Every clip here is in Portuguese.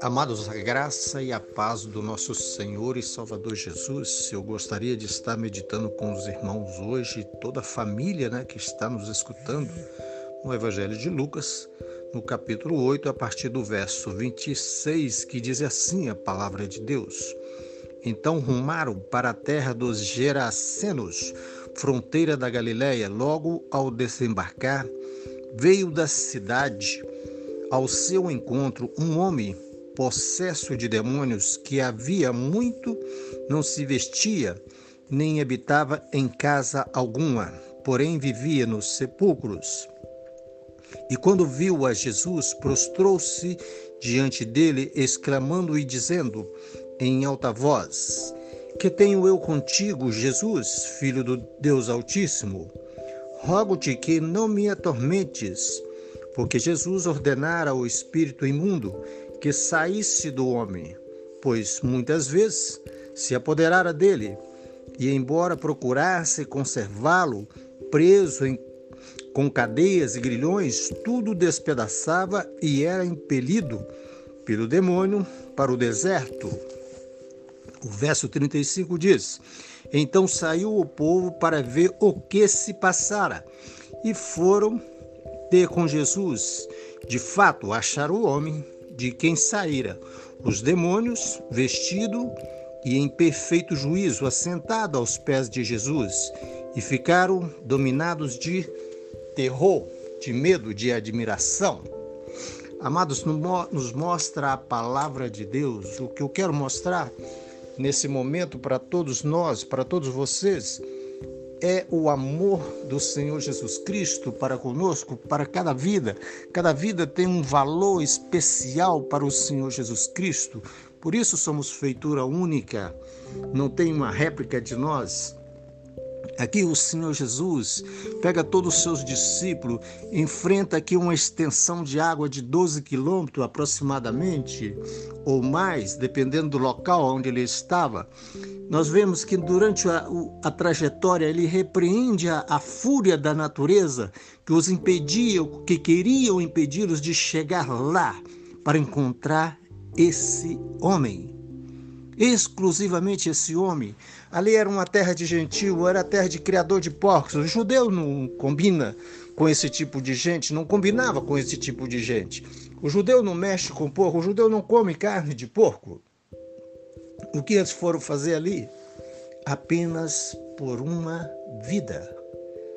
Amados, a graça e a paz do nosso Senhor e Salvador Jesus, eu gostaria de estar meditando com os irmãos hoje, toda a família né, que está nos escutando, no Evangelho de Lucas, no capítulo 8, a partir do verso 26, que diz assim a palavra de Deus. Então rumaram para a terra dos Gerasenos, fronteira da Galiléia. Logo ao desembarcar, veio da cidade ao seu encontro um homem possesso de demônios que havia muito não se vestia, nem habitava em casa alguma, porém vivia nos sepulcros. E quando viu a Jesus, prostrou-se diante dele, exclamando e dizendo em alta voz: Que tenho eu contigo, Jesus, filho do Deus Altíssimo? Rogo-te que não me atormentes, porque Jesus ordenara ao espírito imundo que saísse do homem, pois muitas vezes se apoderara dele, e embora procurasse conservá-lo preso em, com cadeias e grilhões, tudo despedaçava e era impelido pelo demônio para o deserto. O verso 35 diz: Então saiu o povo para ver o que se passara, e foram ter com Jesus. De fato, acharam o homem de quem saíra os demônios, vestido e em perfeito juízo, assentado aos pés de Jesus, e ficaram dominados de terror, de medo, de admiração. Amados, nos mostra a palavra de Deus. O que eu quero mostrar nesse momento para todos nós, para todos vocês, é o amor do Senhor Jesus Cristo para conosco, para cada vida. Cada vida tem um valor especial para o Senhor Jesus Cristo. Por isso somos feitura única, não tem uma réplica de nós. Aqui o Senhor Jesus pega todos os seus discípulos, enfrenta aqui uma extensão de água de 12 quilômetros aproximadamente, ou mais, dependendo do local onde ele estava. Nós vemos que durante a, a trajetória ele repreende a, a, fúria da natureza que os impedia, que queriam impedi-los de chegar lá para encontrar esse homem exclusivamente esse homem. Ali era uma terra de gentil, era terra de criador de porcos. O judeu não combina com esse tipo de gente, não combinava com esse tipo de gente. O judeu não mexe com porco, o judeu não come carne de porco. O que eles foram fazer ali? Apenas por uma vida.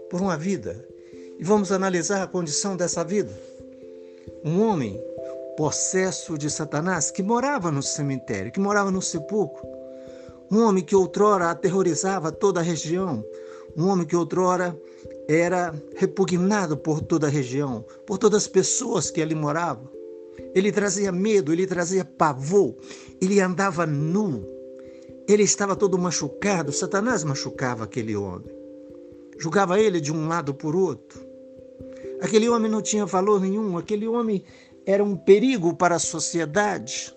Por uma vida. E vamos analisar a condição dessa vida. Um homem possesso de Satanás, que morava no cemitério, que morava no sepulcro. Um homem que outrora aterrorizava toda a região, um homem que outrora era repugnado por toda a região, por todas as pessoas que ali moravam. Ele trazia medo, ele trazia pavor, ele andava nu, ele estava todo machucado. Satanás machucava aquele homem, julgava ele de um lado por outro. Aquele homem não tinha valor nenhum, aquele homem era um perigo para a sociedade.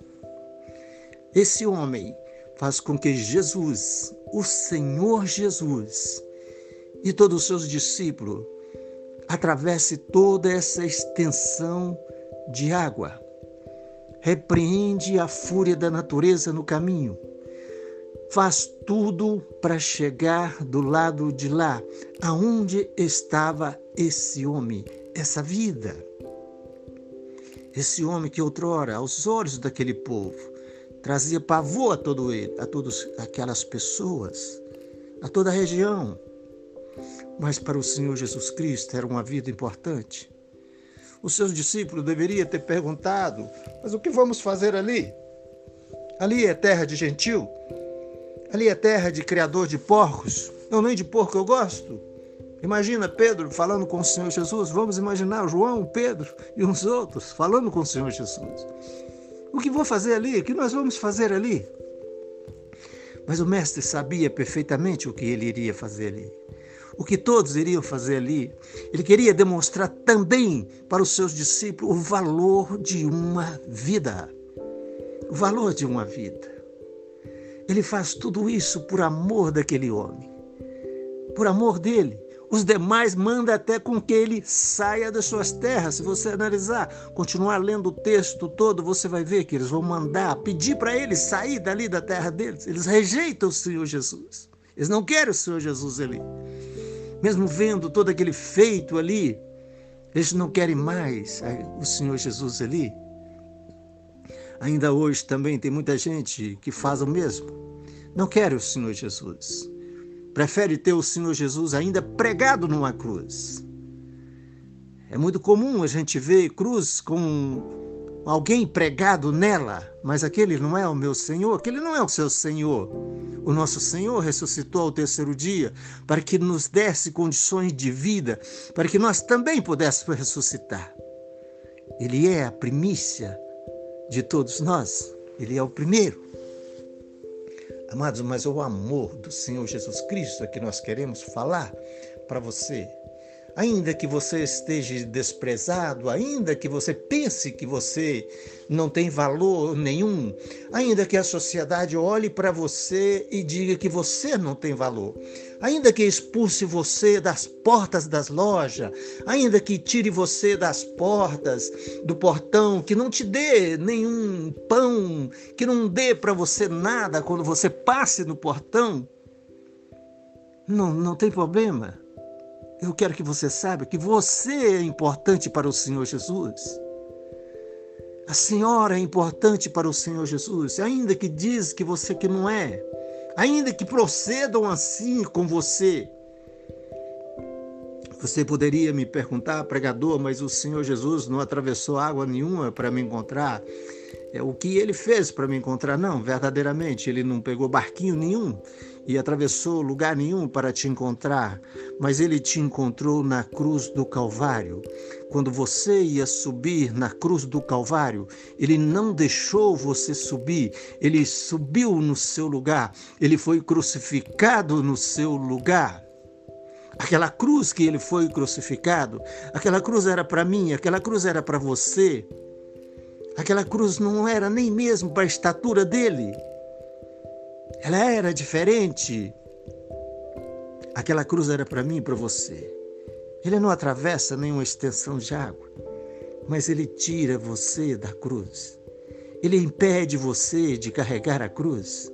Esse homem faz com que Jesus, o Senhor Jesus, e todos os seus discípulos atravesse toda essa extensão de água. Repreende a fúria da natureza no caminho. Faz tudo para chegar do lado de lá, aonde estava esse homem, essa vida. Esse homem que outrora, aos olhos daquele povo, trazia pavor a todo a todas aquelas pessoas, a toda a região. Mas para o Senhor Jesus Cristo era uma vida importante. Os seus discípulos deveriam ter perguntado: Mas o que vamos fazer ali? Ali é terra de gentil? Ali é terra de criador de porcos? Eu nem de porco eu gosto. Imagina Pedro falando com o Senhor Jesus. Vamos imaginar João, Pedro e uns outros falando com o Senhor Jesus. O que vou fazer ali? O que nós vamos fazer ali? Mas o mestre sabia perfeitamente o que ele iria fazer ali. O que todos iriam fazer ali. Ele queria demonstrar também para os seus discípulos o valor de uma vida. O valor de uma vida. Ele faz tudo isso por amor daquele homem. Por amor dele Os demais manda até com que ele saia das suas terras. Se você analisar, continuar lendo o texto todo, você vai ver que eles vão mandar, pedir para ele sair dali da terra deles. Eles rejeitam o Senhor Jesus. Eles não querem o Senhor Jesus ali. Mesmo vendo todo aquele feito ali, eles não querem mais o Senhor Jesus ali. Ainda hoje também tem muita gente que faz o mesmo. Não quer o Senhor Jesus prefere ter o Senhor Jesus ainda pregado numa cruz. É muito comum a gente ver cruz com alguém pregado nela, mas aquele não é o meu Senhor, aquele não é o seu Senhor. O nosso Senhor ressuscitou ao terceiro dia para que nos desse condições de vida, para que nós também pudéssemos ressuscitar. Ele é a primícia de todos nós, ele é o primeiro. Amados, mas o amor do Senhor Jesus Cristo é que nós queremos falar para você. Ainda que você esteja desprezado, ainda que você pense que você não tem valor nenhum, ainda que a sociedade olhe para você e diga que você não tem valor, ainda que expulse você das portas das lojas, ainda que tire você das portas do portão, que não te dê nenhum pão, que não dê para você nada quando você passe no portão, não, não tem problema. Eu quero que você saiba que você é importante para o Senhor Jesus. A senhora é importante para o Senhor Jesus, ainda que diz que você que não é, ainda que procedam assim com você. Você poderia me perguntar, pregador, mas o Senhor Jesus não atravessou água nenhuma para me encontrar. É o que ele fez para me encontrar? Não, verdadeiramente, ele não pegou barquinho nenhum e atravessou lugar nenhum para te encontrar, mas ele te encontrou na cruz do Calvário. Quando você ia subir na cruz do Calvário, ele não deixou você subir, ele subiu no seu lugar, ele foi crucificado no seu lugar. Aquela cruz que ele foi crucificado, aquela cruz era para mim, aquela cruz era para você. Aquela cruz não era nem mesmo para a estatura dele. Ela era diferente. Aquela cruz era para mim e para você. Ele não atravessa nenhuma extensão de água, mas ele tira você da cruz. Ele impede você de carregar a cruz.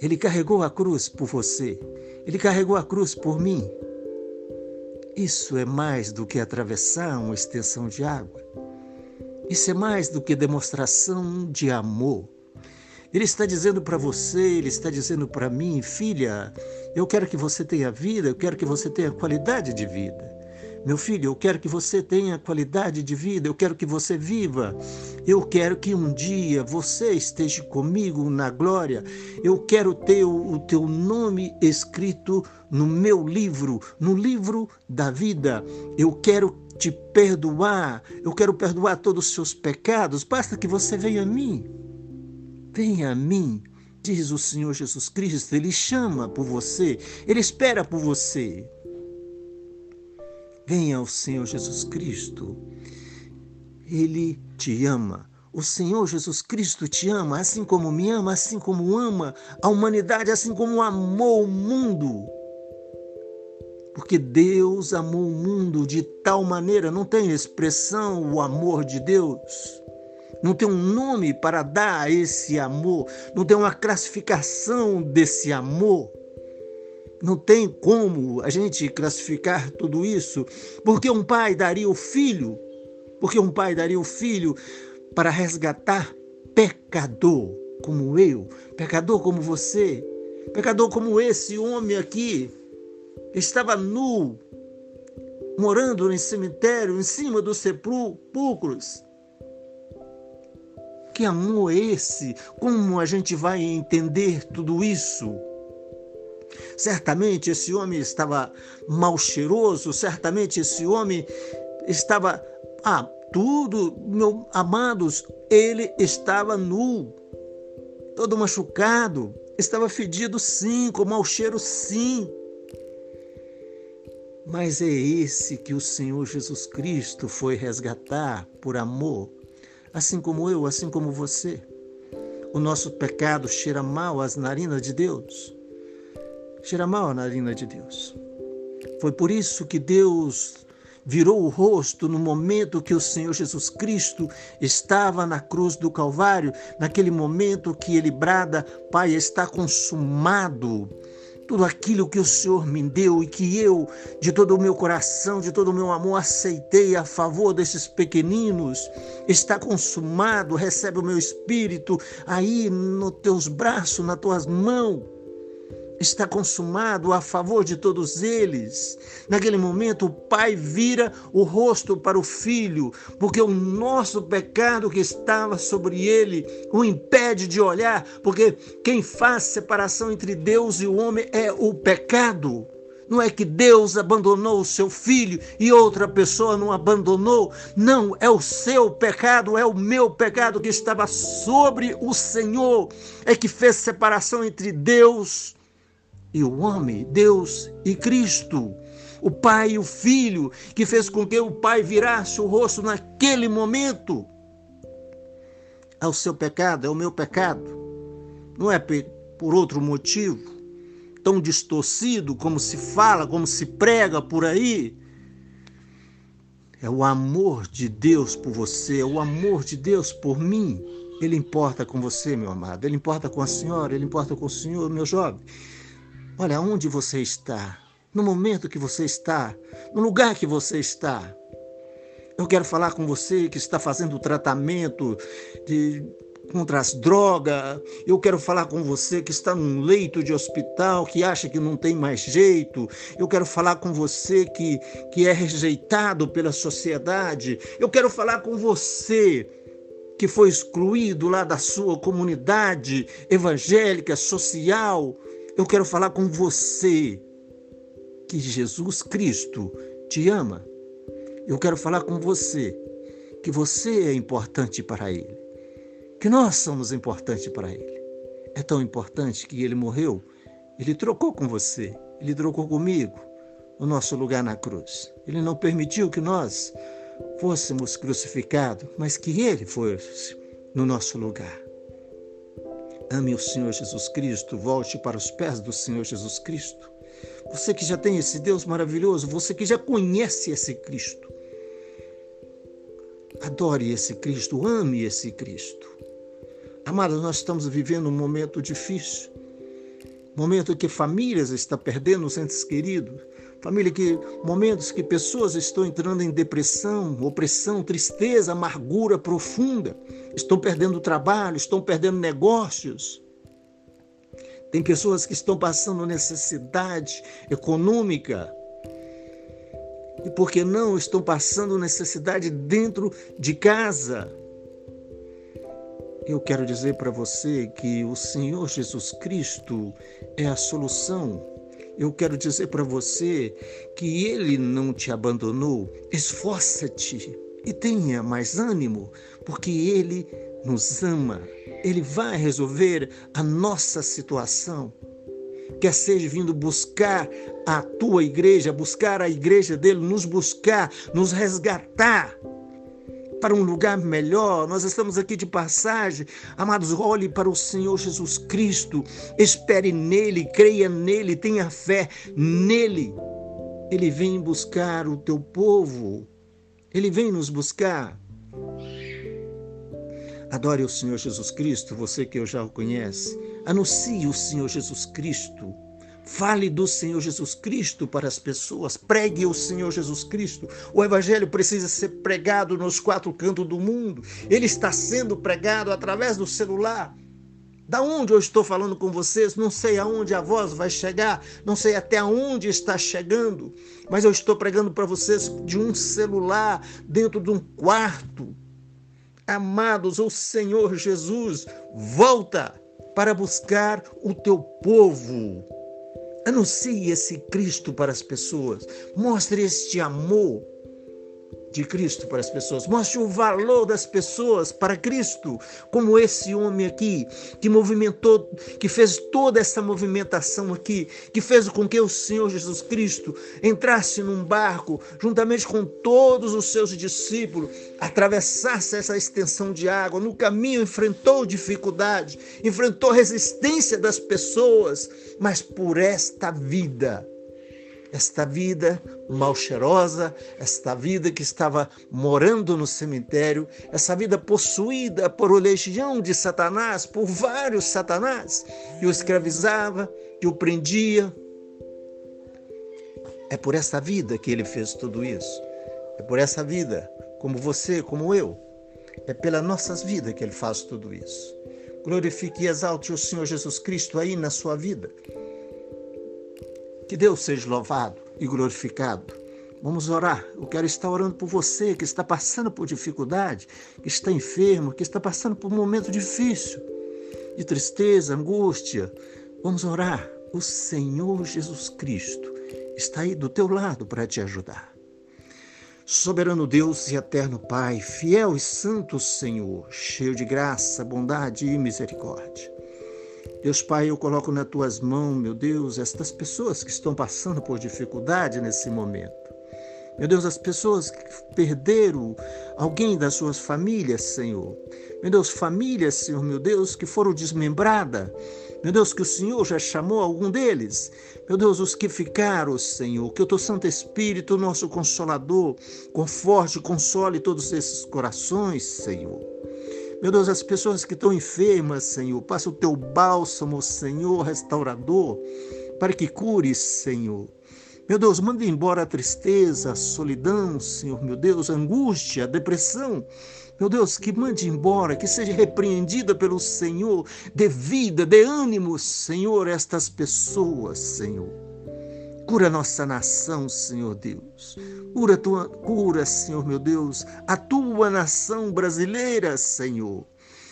Ele carregou a cruz por você. Ele carregou a cruz por mim. Isso é mais do que atravessar uma extensão de água. Isso é mais do que demonstração de amor. Ele está dizendo para você, ele está dizendo para mim, filha, eu quero que você tenha vida, eu quero que você tenha qualidade de vida. Meu filho, eu quero que você tenha qualidade de vida, eu quero que você viva. Eu quero que um dia você esteja comigo na glória. Eu quero ter o, teu nome escrito no meu livro, no livro da vida. Eu quero te perdoar, eu quero perdoar todos os seus pecados. Basta que você venha a mim. Venha a mim, diz o Senhor Jesus Cristo. Ele chama por você, ele espera por você. Venha ao Senhor Jesus Cristo. Ele te ama. O Senhor Jesus Cristo te ama, assim como me ama, assim como ama a humanidade, assim como amou o mundo. Porque Deus amou o mundo de tal maneira, não tem expressão o amor de Deus não tem um nome para dar a esse amor, não tem uma classificação desse amor. Não tem como a gente classificar tudo isso, porque um pai daria o filho, porque um pai daria o filho para resgatar pecador como eu, pecador como você, pecador como esse homem aqui, estava nu, morando em cemitério, em cima dos sepulcros que amor é esse? Como a gente vai entender tudo isso? Certamente esse homem estava mal cheiroso, certamente esse homem estava. Ah, tudo, meus amados, ele estava nu, todo machucado, estava fedido sim, com mau cheiro sim. Mas é esse que o Senhor Jesus Cristo foi resgatar por amor assim como eu, assim como você. O nosso pecado cheira mal às narinas de Deus. Cheira mal à narina de Deus. Foi por isso que Deus virou o rosto no momento que o Senhor Jesus Cristo estava na cruz do Calvário, naquele momento que ele brada: Pai, está consumado. Tudo aquilo que o Senhor me deu e que eu, de todo o meu coração, de todo o meu amor, aceitei a favor desses pequeninos, está consumado. Recebe o meu espírito aí nos teus braços, nas tuas mãos está consumado a favor de todos eles. Naquele momento, o pai vira o rosto para o filho, porque o nosso pecado que estava sobre ele o impede de olhar, porque quem faz separação entre Deus e o homem é o pecado. Não é que Deus abandonou o seu filho e outra pessoa não abandonou. Não, é o seu pecado, é o meu pecado que estava sobre o Senhor. É que fez separação entre Deus e o homem, Deus e Cristo. O Pai e o Filho, que fez com que o Pai virasse o rosto naquele momento. É o seu pecado, é o meu pecado. Não é por outro motivo, tão distorcido como se fala, como se prega por aí. É o amor de Deus por você, é o amor de Deus por mim. Ele importa com você, meu amado, ele importa com a senhora, ele importa com o senhor, meu jovem. Olha onde você está, no momento que você está, no lugar que você está. Eu quero falar com você que está fazendo o tratamento de, contra as drogas. Eu quero falar com você que está num leito de hospital, que acha que não tem mais jeito. Eu quero falar com você que, que é rejeitado pela sociedade. Eu quero falar com você que foi excluído lá da sua comunidade evangélica, social. Eu quero falar com você que Jesus Cristo te ama. Eu quero falar com você que você é importante para Ele, que nós somos importantes para Ele. É tão importante que Ele morreu, Ele trocou com você, Ele trocou comigo o nosso lugar na cruz. Ele não permitiu que nós fôssemos crucificados, mas que Ele fosse no nosso lugar. Ame o Senhor Jesus Cristo, volte para os pés do Senhor Jesus Cristo. Você que já tem esse Deus maravilhoso, você que já conhece esse Cristo. Adore esse Cristo, ame esse Cristo. Amados, nós estamos vivendo um momento difícil, momento que famílias estão perdendo os entes queridos, família que momentos que pessoas estão entrando em depressão, opressão, tristeza, amargura profunda estão perdendo trabalho, estão perdendo negócios. Tem pessoas que estão passando necessidade econômica. E por que não estão passando necessidade dentro de casa? Eu quero dizer para você que o Senhor Jesus Cristo é a solução. Eu quero dizer para você que Ele não te abandonou. Esforça-te e tenha mais ânimo, porque Ele nos ama. Ele vai resolver a nossa situação. Quer seja vindo buscar a tua igreja, buscar a igreja dele, nos buscar, nos resgatar para um lugar melhor. Nós estamos aqui de passagem. Amados, olhe para o Senhor Jesus Cristo. Espere nele, creia nele, tenha fé nele. Ele vem buscar o teu povo. Ele vem nos buscar. Adore o Senhor Jesus Cristo, você que eu já o conhece. Anuncie o Senhor Jesus Cristo. Fale do Senhor Jesus Cristo para as pessoas. Pregue o Senhor Jesus Cristo. O Evangelho precisa ser pregado nos quatro cantos do mundo. Ele está sendo pregado através do celular. Da onde eu estou falando com vocês, não sei aonde a voz vai chegar, não sei até aonde está chegando, mas eu estou pregando para vocês de um celular dentro de um quarto. Amados, o Senhor Jesus volta para buscar o teu povo. Anuncie esse Cristo para as pessoas. Mostre este amor de Cristo para as pessoas. Mostre o valor das pessoas para Cristo, como esse homem aqui que movimentou, que fez toda essa movimentação aqui, que fez com que o Senhor Jesus Cristo entrasse num barco juntamente com todos os seus discípulos, atravessasse essa extensão de água. No caminho enfrentou dificuldade, enfrentou resistência das pessoas, mas por esta vida esta vida mal cheirosa, esta vida que estava morando no cemitério, essa vida possuída por uma legião de Satanás, por vários Satanás, que o escravizava, que o prendia. É por essa vida que ele fez tudo isso. É por essa vida, como você, como eu. É pelas nossas vidas que ele faz tudo isso. Glorifique e exalte o Senhor Jesus Cristo aí na sua vida. Que Deus seja louvado e glorificado. Vamos orar. Eu quero estar orando por você que está passando por dificuldade, que está enfermo, que está passando por um momento difícil, de tristeza, angústia. Vamos orar. O Senhor Jesus Cristo está aí do teu lado para te ajudar. Soberano Deus e eterno Pai, fiel e santo Senhor, cheio de graça, bondade e misericórdia. Deus Pai, eu coloco nas tuas mãos, meu Deus, estas pessoas que estão passando por dificuldade nesse momento. Meu Deus, as pessoas que perderam alguém das suas famílias, Senhor. Meu Deus, famílias, Senhor, meu Deus, que foram desmembradas. Meu Deus, que o Senhor já chamou algum deles. Meu Deus, os que ficaram, Senhor, que o teu Santo Espírito, nosso Consolador, conforte, console todos esses corações, Senhor. Meu Deus, as pessoas que estão enfermas, Senhor, passa o teu bálsamo, Senhor, restaurador, para que cure, Senhor. Meu Deus, manda embora a tristeza, a solidão, Senhor, meu Deus, a angústia, a depressão. Meu Deus, que mande embora, que seja repreendida pelo Senhor, dê vida, dê ânimo, Senhor, a estas pessoas, Senhor. Cura nossa nação, Senhor Deus. Cura, tua, cura, Senhor meu Deus, a tua nação brasileira, Senhor.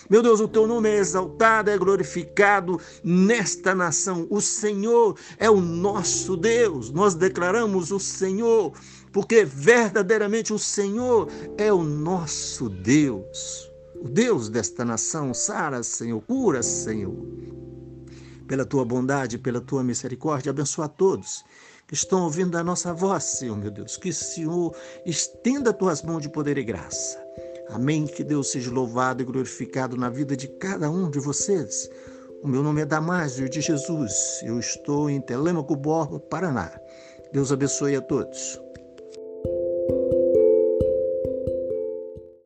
Meu Deus, o teu nome é exaltado, é glorificado nesta nação. O Senhor é o nosso Deus. Nós declaramos o Senhor, porque verdadeiramente o Senhor é o nosso Deus. O Deus desta nação, sara, Senhor, cura, Senhor pela tua bondade, pela tua misericórdia, abençoa a todos que estão ouvindo a nossa voz, Senhor, meu Deus. Que o Senhor estenda as tuas mãos de poder e graça. Amém. Que Deus seja louvado e glorificado na vida de cada um de vocês. O meu nome é Damásio de Jesus. Eu estou em Telêmaco Borba, Paraná. Deus abençoe a todos.